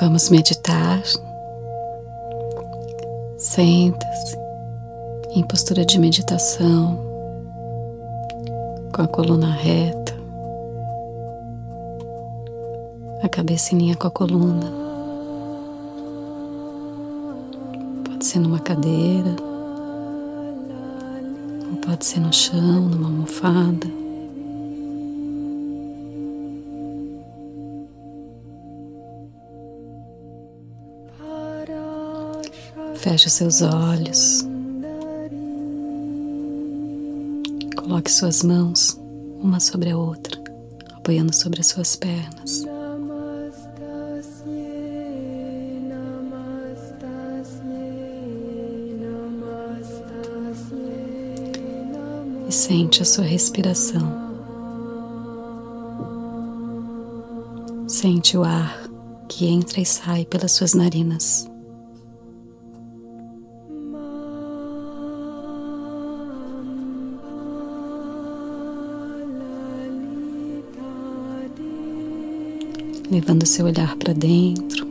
Vamos meditar. Senta-se em postura de meditação, com a coluna reta, a cabeça em linha com a coluna. Pode ser numa cadeira, ou pode ser no chão, numa almofada. Feche seus olhos. Coloque suas mãos uma sobre a outra, apoiando sobre as suas pernas. E sente a sua respiração. Sente o ar que entra e sai pelas suas narinas. Levando seu olhar para dentro,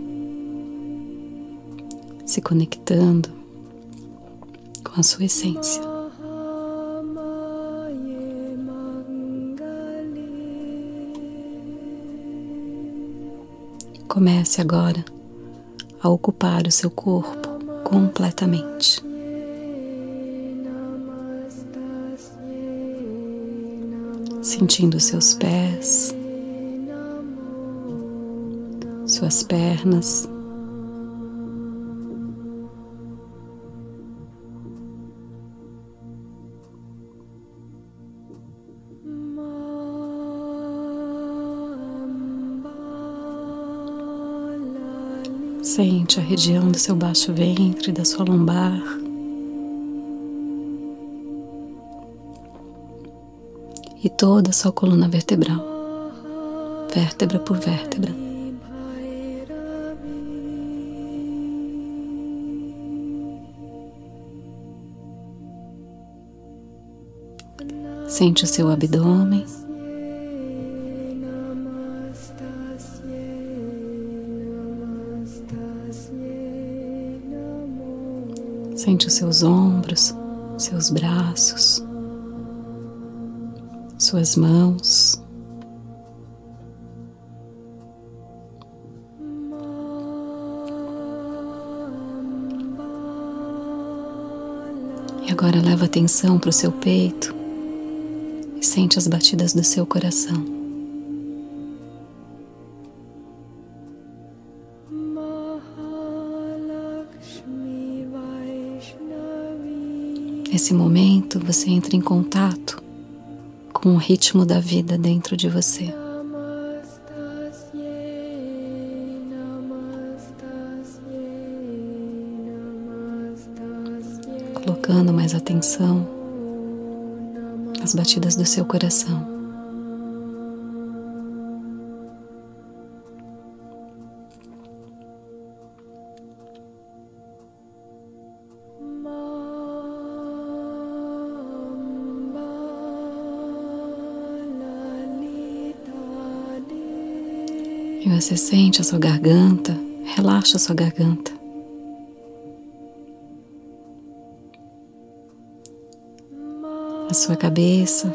se conectando com a sua essência. Comece agora a ocupar o seu corpo completamente. Sentindo seus pés, suas pernas. Sente a região do seu baixo ventre, da sua lombar. E toda a sua coluna vertebral, vértebra por vértebra. Sente o seu abdômen. Sente os seus ombros, seus braços, suas mãos. E agora leva atenção para o seu peito sente as batidas do seu coração. Nesse momento você entra em contato com o ritmo da vida dentro de você. Colocando mais atenção as batidas do seu coração. E você sente a sua garganta, relaxa a sua garganta. A sua cabeça,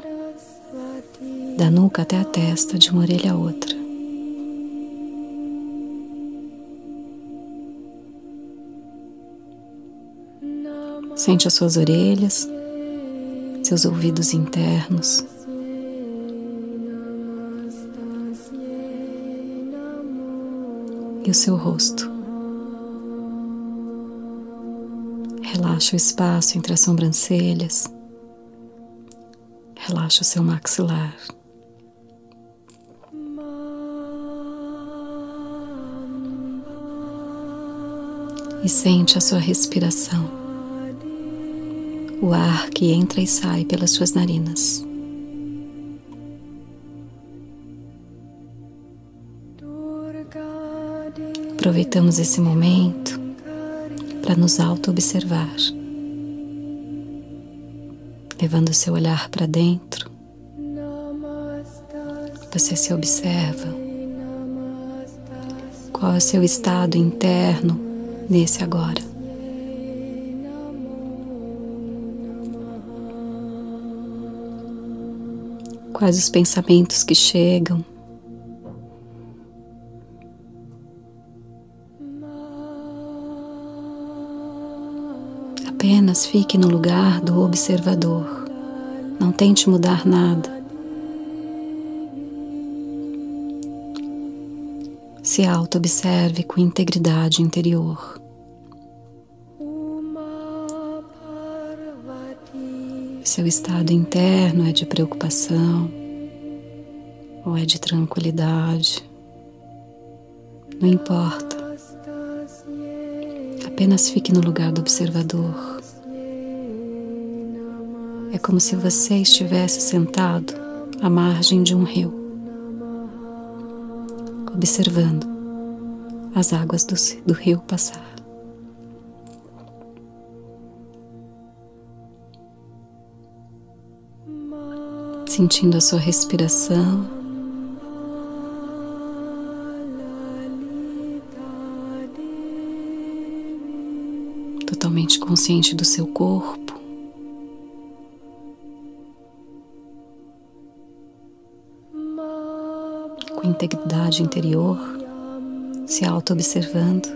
da nuca até a testa, de uma orelha a outra. Sente as suas orelhas, seus ouvidos internos. E o seu rosto. Relaxa o espaço entre as sobrancelhas. Relaxa o seu maxilar. E sente a sua respiração, o ar que entra e sai pelas suas narinas. Aproveitamos esse momento para nos auto-observar levando seu olhar para dentro. Você se observa Qual é o seu estado interno nesse agora? Quais os pensamentos que chegam? Fique no lugar do observador. Não tente mudar nada. Se auto-observe com integridade interior. Seu estado interno é de preocupação ou é de tranquilidade. Não importa. Apenas fique no lugar do observador. Como se você estivesse sentado à margem de um rio observando as águas do, do rio passar. Sentindo a sua respiração. Totalmente consciente do seu corpo. Integridade interior, se auto-observando.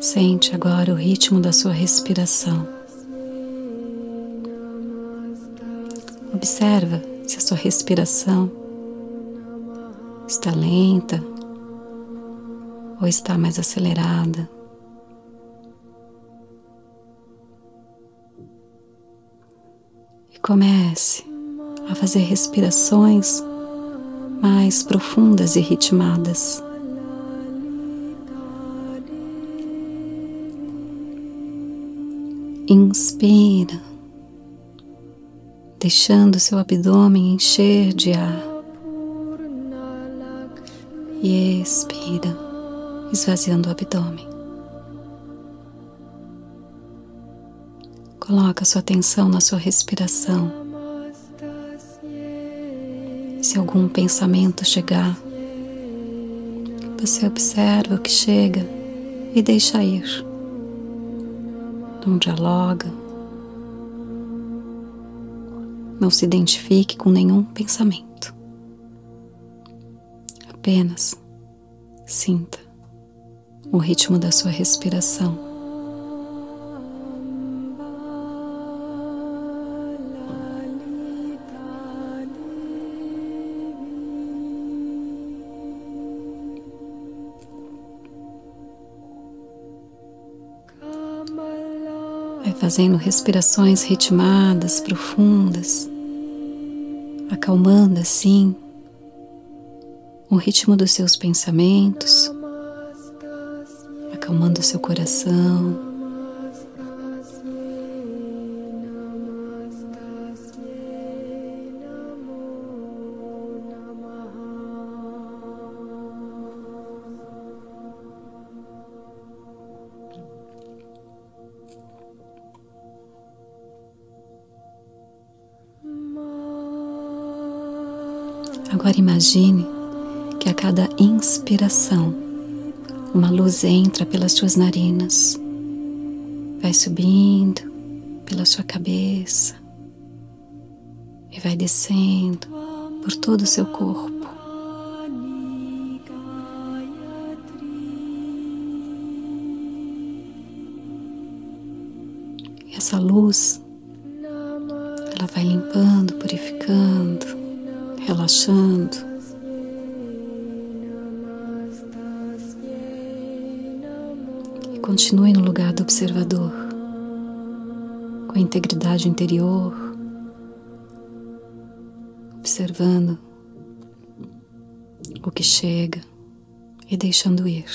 Sente agora o ritmo da sua respiração. Observa se a sua respiração está lenta ou está mais acelerada. Comece a fazer respirações mais profundas e ritmadas. Inspira, deixando seu abdômen encher de ar. E expira, esvaziando o abdômen. Coloca sua atenção na sua respiração. Se algum pensamento chegar, você observa o que chega e deixa ir. Não dialoga. Não se identifique com nenhum pensamento. Apenas sinta o ritmo da sua respiração. Fazendo respirações ritmadas, profundas, acalmando assim o ritmo dos seus pensamentos, acalmando o seu coração. Imagine que a cada inspiração, uma luz entra pelas suas narinas, vai subindo pela sua cabeça e vai descendo por todo o seu corpo. E essa luz, ela vai limpando, purificando, relaxando. Continue no lugar do observador, com a integridade interior, observando o que chega e deixando ir.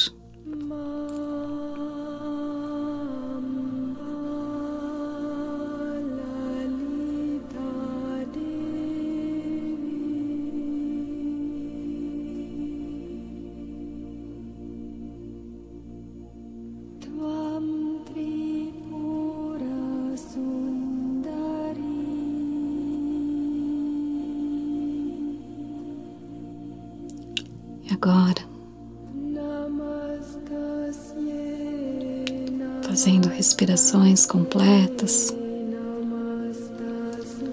Agora, fazendo respirações completas,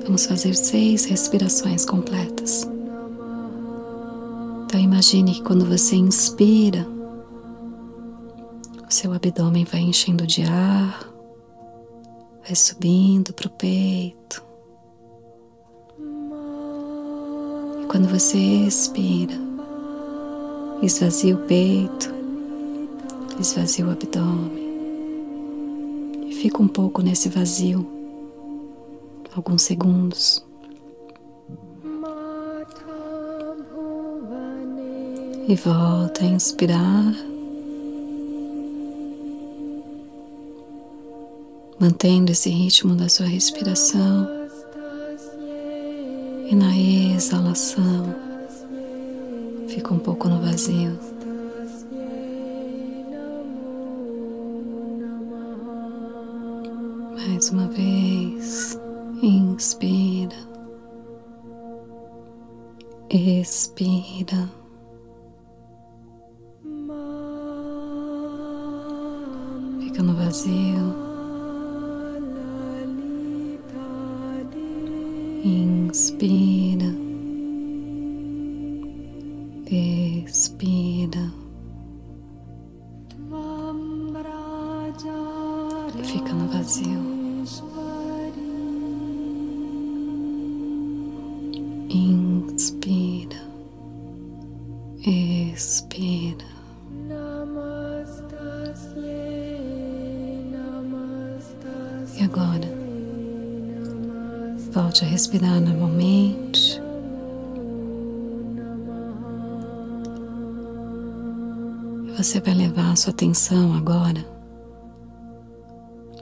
vamos fazer seis respirações completas. Então, imagine que quando você inspira, o seu abdômen vai enchendo de ar, vai subindo para o peito. E quando você expira, esvazia o peito, esvazia o abdômen e fica um pouco nesse vazio, alguns segundos. E volta a inspirar. mantendo esse ritmo da sua respiração e na exalação um pouco no vazio. Mais uma vez, inspira, expira. Sua atenção agora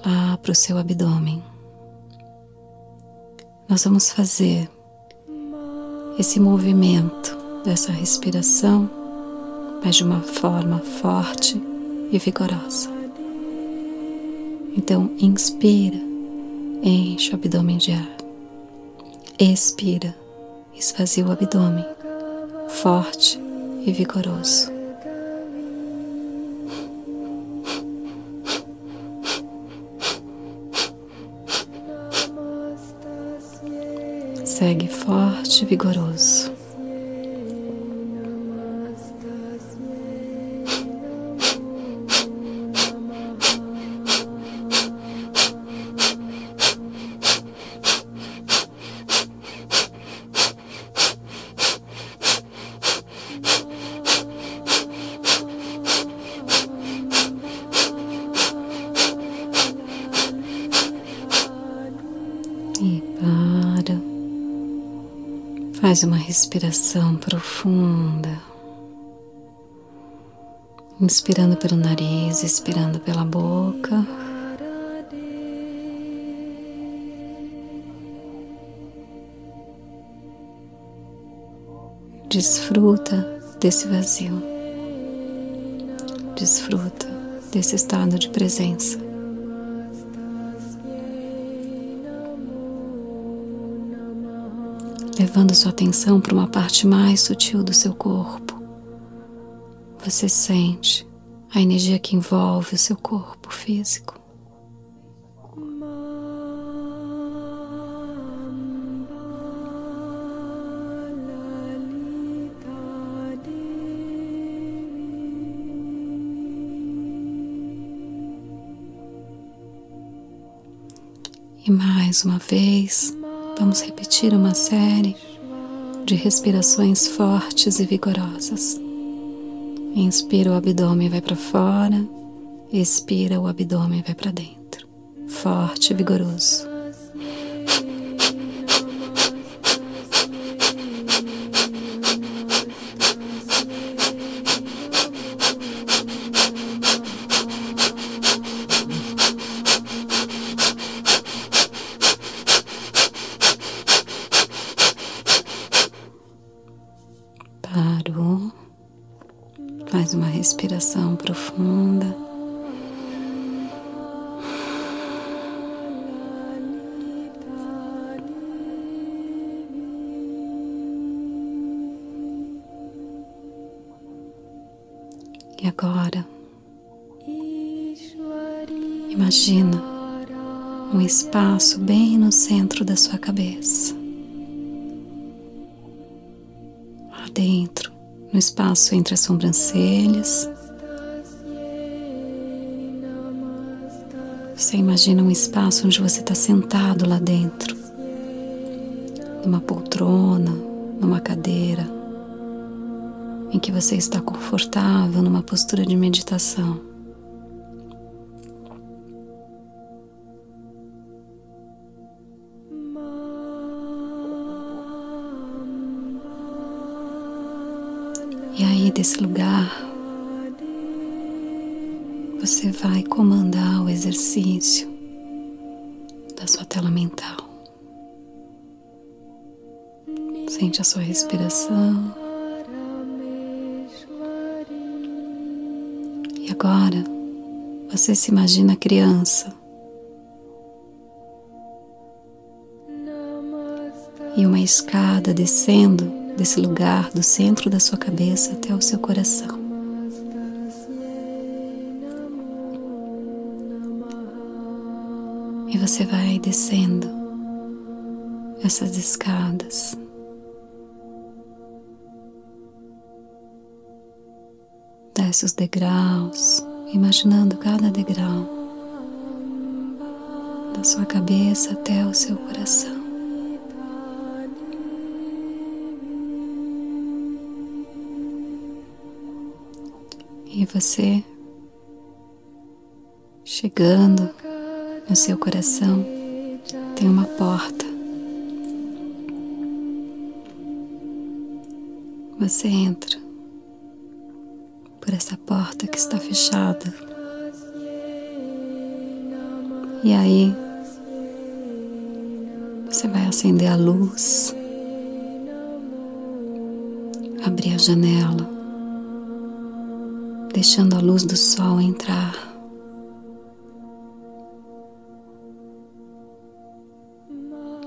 lá para o seu abdômen. Nós vamos fazer esse movimento dessa respiração, mas de uma forma forte e vigorosa. Então, inspira, enche o abdômen de ar. Expira, esvazia o abdômen, forte e vigoroso. Segue forte e vigoroso. Faz uma respiração profunda. Inspirando pelo nariz, expirando pela boca. Desfruta desse vazio. Desfruta desse estado de presença. Levando sua atenção para uma parte mais sutil do seu corpo. Você sente a energia que envolve o seu corpo físico. E mais uma vez, Vamos repetir uma série de respirações fortes e vigorosas. Inspira, o abdômen vai para fora, expira, o abdômen vai para dentro. Forte e vigoroso. Espaço bem no centro da sua cabeça. Lá dentro, no espaço entre as sobrancelhas. Você imagina um espaço onde você está sentado lá dentro, numa poltrona, numa cadeira, em que você está confortável numa postura de meditação. Desse lugar, você vai comandar o exercício da sua tela mental. Sente a sua respiração. E agora, você se imagina criança. E uma escada descendo desse lugar do centro da sua cabeça até o seu coração. E você vai descendo essas escadas. Desce os degraus, imaginando cada degrau da sua cabeça até o seu coração. E você chegando no seu coração tem uma porta. Você entra por essa porta que está fechada. E aí você vai acender a luz, abrir a janela deixando a luz do sol entrar.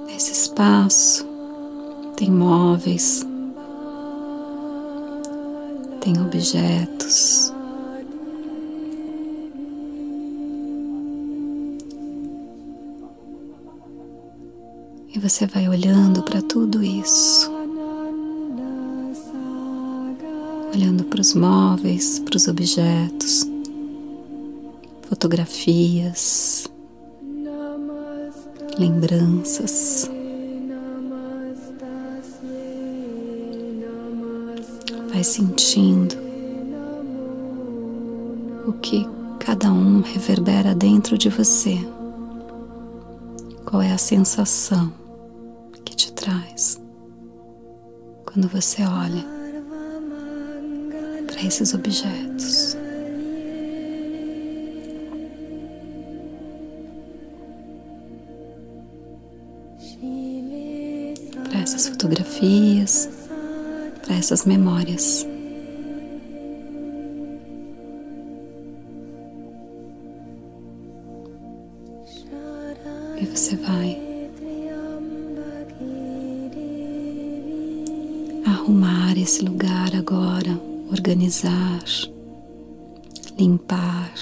Nesse espaço tem móveis, tem objetos. E você vai olhando para tudo isso. Olhando para os móveis, para os objetos, fotografias, lembranças. Vai sentindo o que cada um reverbera dentro de você. Qual é a sensação que te traz quando você olha esses objetos. Para essas fotografias, para essas memórias. E você vai organizar, limpar.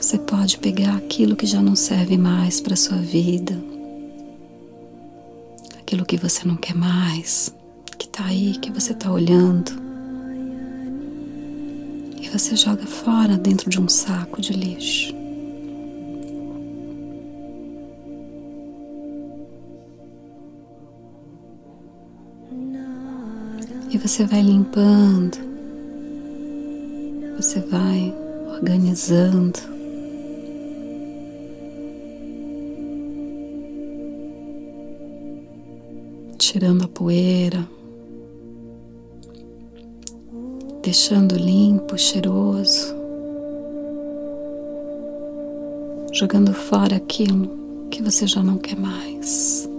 Você pode pegar aquilo que já não serve mais para sua vida, aquilo que você não quer mais, que está aí, que você está olhando, e você joga fora dentro de um saco de lixo. E você vai limpando, você vai organizando. Tirando a poeira, deixando limpo, cheiroso, jogando fora aquilo que você já não quer mais.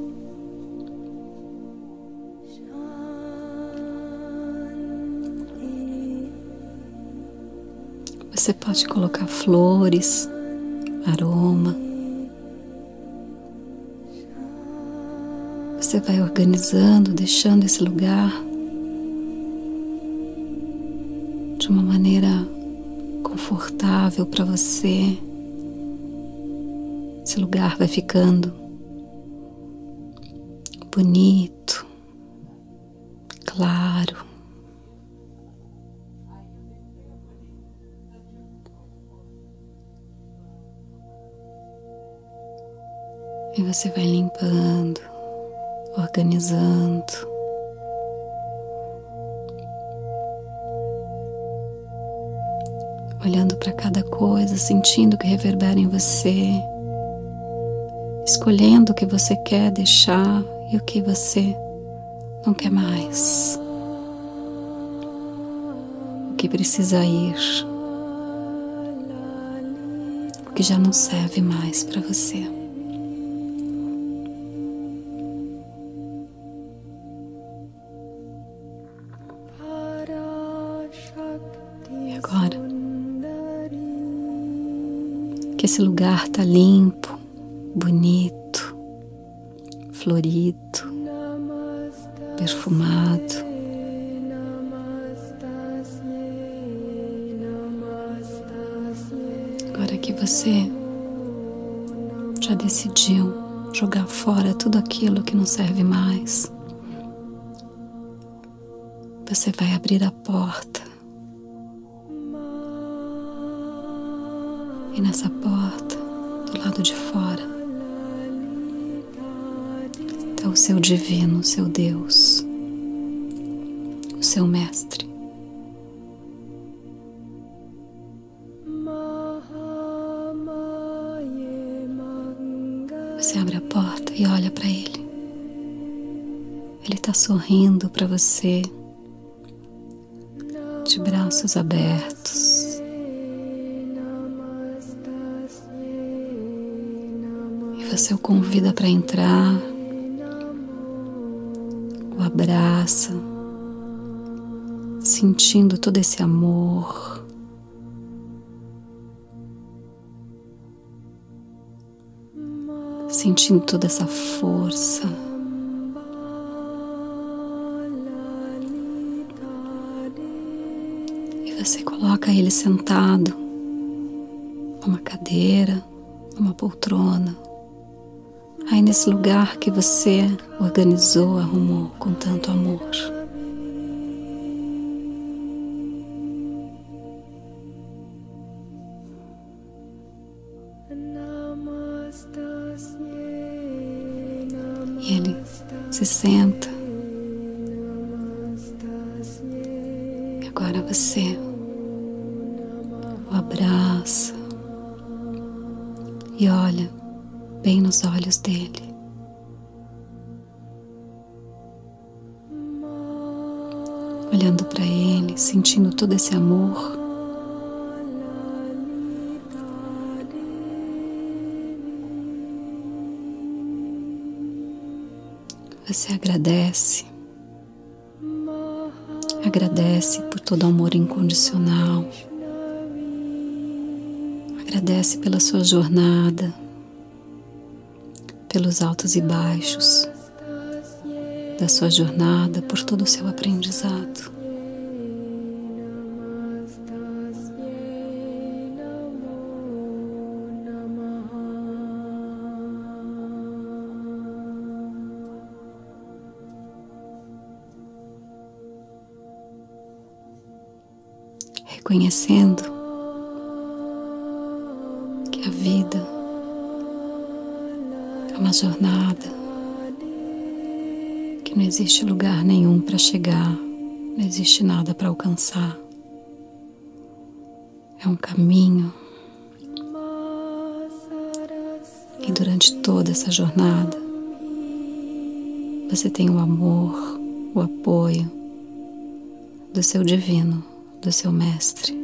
Você pode colocar flores, aroma. você vai organizando, deixando esse lugar de uma maneira confortável para você. Esse lugar vai ficando bonito, você vai limpando, organizando. Olhando para cada coisa, sentindo que reverbera em você, escolhendo o que você quer deixar e o que você não quer mais. O que precisa ir. O que já não serve mais para você. Que esse lugar está limpo, bonito, florido, perfumado. Agora que você já decidiu jogar fora tudo aquilo que não serve mais, você vai abrir a porta. E nessa porta, do lado de fora, está o seu divino, o seu Deus, o seu mestre. Você abre a porta e olha para ele. Ele está sorrindo para você, de braços abertos. O convida para entrar, o abraça, sentindo todo esse amor. Sentindo toda essa força. E você coloca ele sentado numa cadeira, numa poltrona, aí nesse lugar que você organizou, arrumou com tanto amor. E ele se senta. Olhando para ele, sentindo todo esse amor. Você agradece, agradece por todo o amor incondicional, agradece pela sua jornada, pelos altos e baixos da sua jornada, por todo o seu aprendizado. reconhecendo que a vida é uma jornada, existe lugar nenhum para chegar, não existe nada para alcançar. É um caminho. E durante toda essa jornada, você tem o amor, o apoio do seu divino do seu mestre.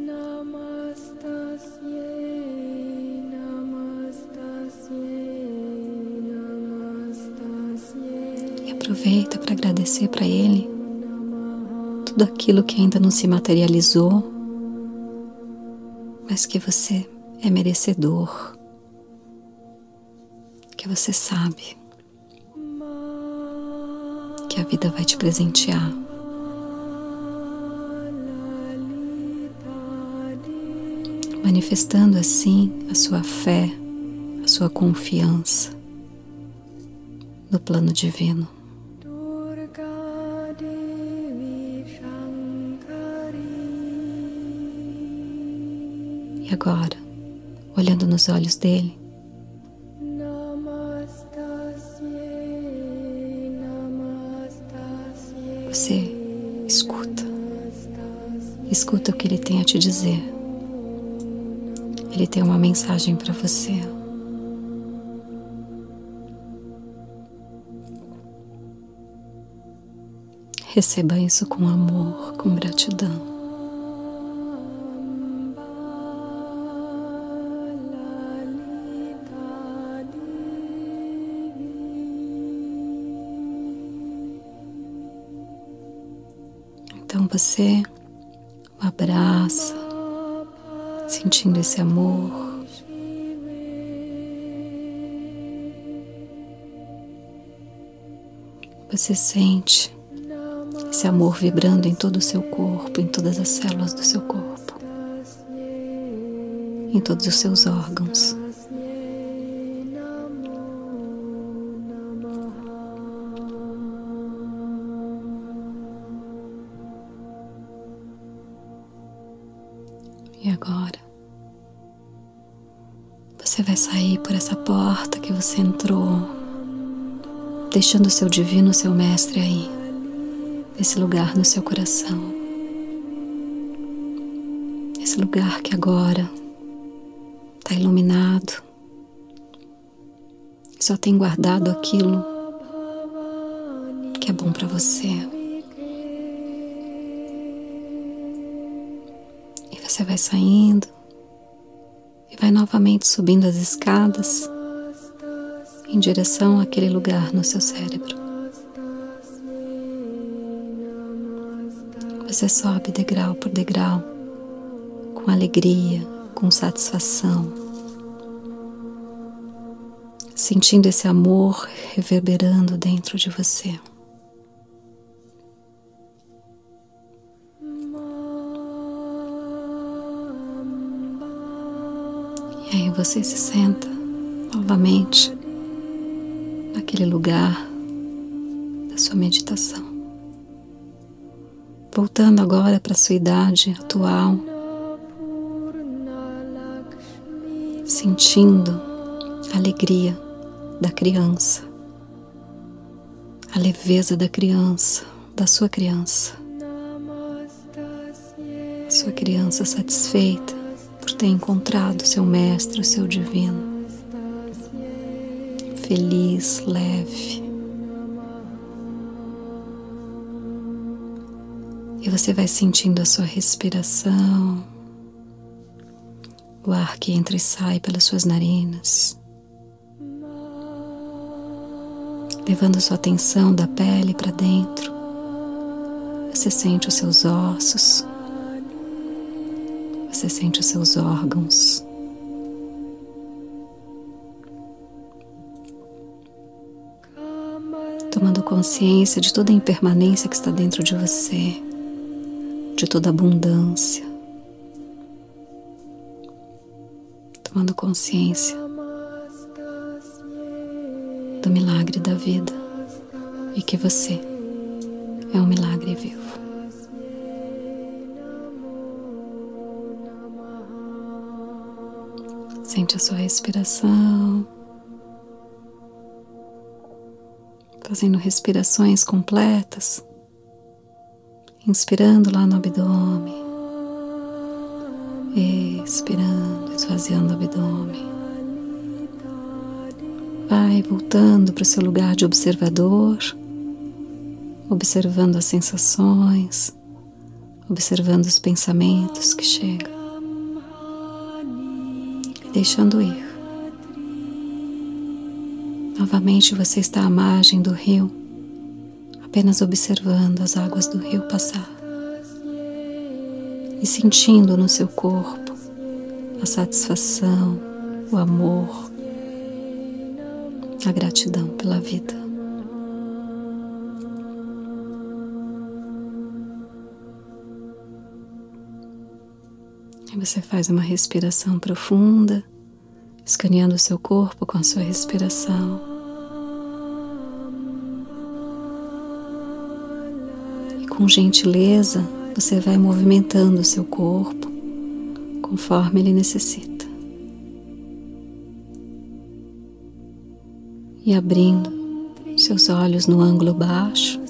Aproveita para agradecer para Ele tudo aquilo que ainda não se materializou, mas que você é merecedor, que você sabe. que a vida vai te presentear. Manifestando assim a sua fé, a sua confiança no plano divino. E agora, olhando nos olhos dele, você escuta. Escuta o que ele tem a te dizer. Ele tem uma mensagem para você. Receba isso com amor, com gratidão. Você o abraça, sentindo esse amor. Você sente esse amor vibrando em todo o seu corpo, em todas as células do seu corpo, em todos os seus órgãos. Sair por essa porta que você entrou, deixando o seu divino, seu mestre aí, nesse lugar no seu coração. Esse lugar que agora está iluminado, só tem guardado aquilo que é bom para você. Você vai saindo e novamente subindo as escadas em direção àquele lugar no seu cérebro. Você sobe degrau por degrau com alegria, com satisfação, sentindo esse amor reverberando dentro de você. Você se senta novamente naquele lugar da sua meditação. Voltando agora para a sua idade atual, sentindo a alegria da criança, a leveza da criança, da sua criança, sua criança satisfeita por ter encontrado seu mestre, o seu divino. Feliz, leve. E você vai sentindo a sua respiração, o ar que entra e sai pelas suas narinas, levando sua atenção da pele para dentro. Você sente os seus ossos, você sente os seus órgãos. Tomando consciência de toda a impermanência que está dentro de você, de toda a abundância. Tomando consciência do milagre da vida e que você é um milagre vivo. Sente a sua respiração, fazendo respirações completas, inspirando lá no abdômen, expirando, esvaziando o abdômen. Vai voltando para o seu lugar de observador, observando as sensações, observando os pensamentos que chegam deixando ir. Novamente você está à margem do rio, apenas observando as águas do rio passar e sentindo no seu corpo a satisfação, o amor, a gratidão pela vida. Você faz uma respiração profunda, escaneando o seu corpo com a sua respiração. E com gentileza, você vai movimentando o seu corpo conforme ele necessita. E abrindo seus olhos no ângulo baixo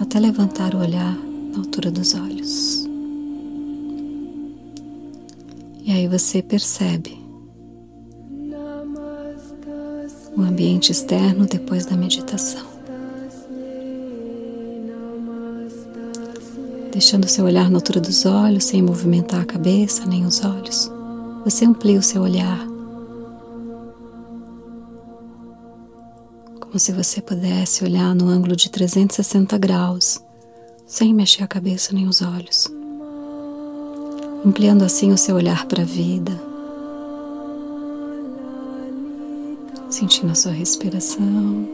até levantar o olhar na altura dos olhos. E aí você percebe o ambiente externo depois da meditação. Deixando seu olhar na altura dos olhos, sem movimentar a cabeça nem os olhos, você amplia o seu olhar. Como se você pudesse olhar no ângulo de 360 graus, sem mexer a cabeça nem os olhos ampliando assim o seu olhar para a vida, sentindo a sua respiração.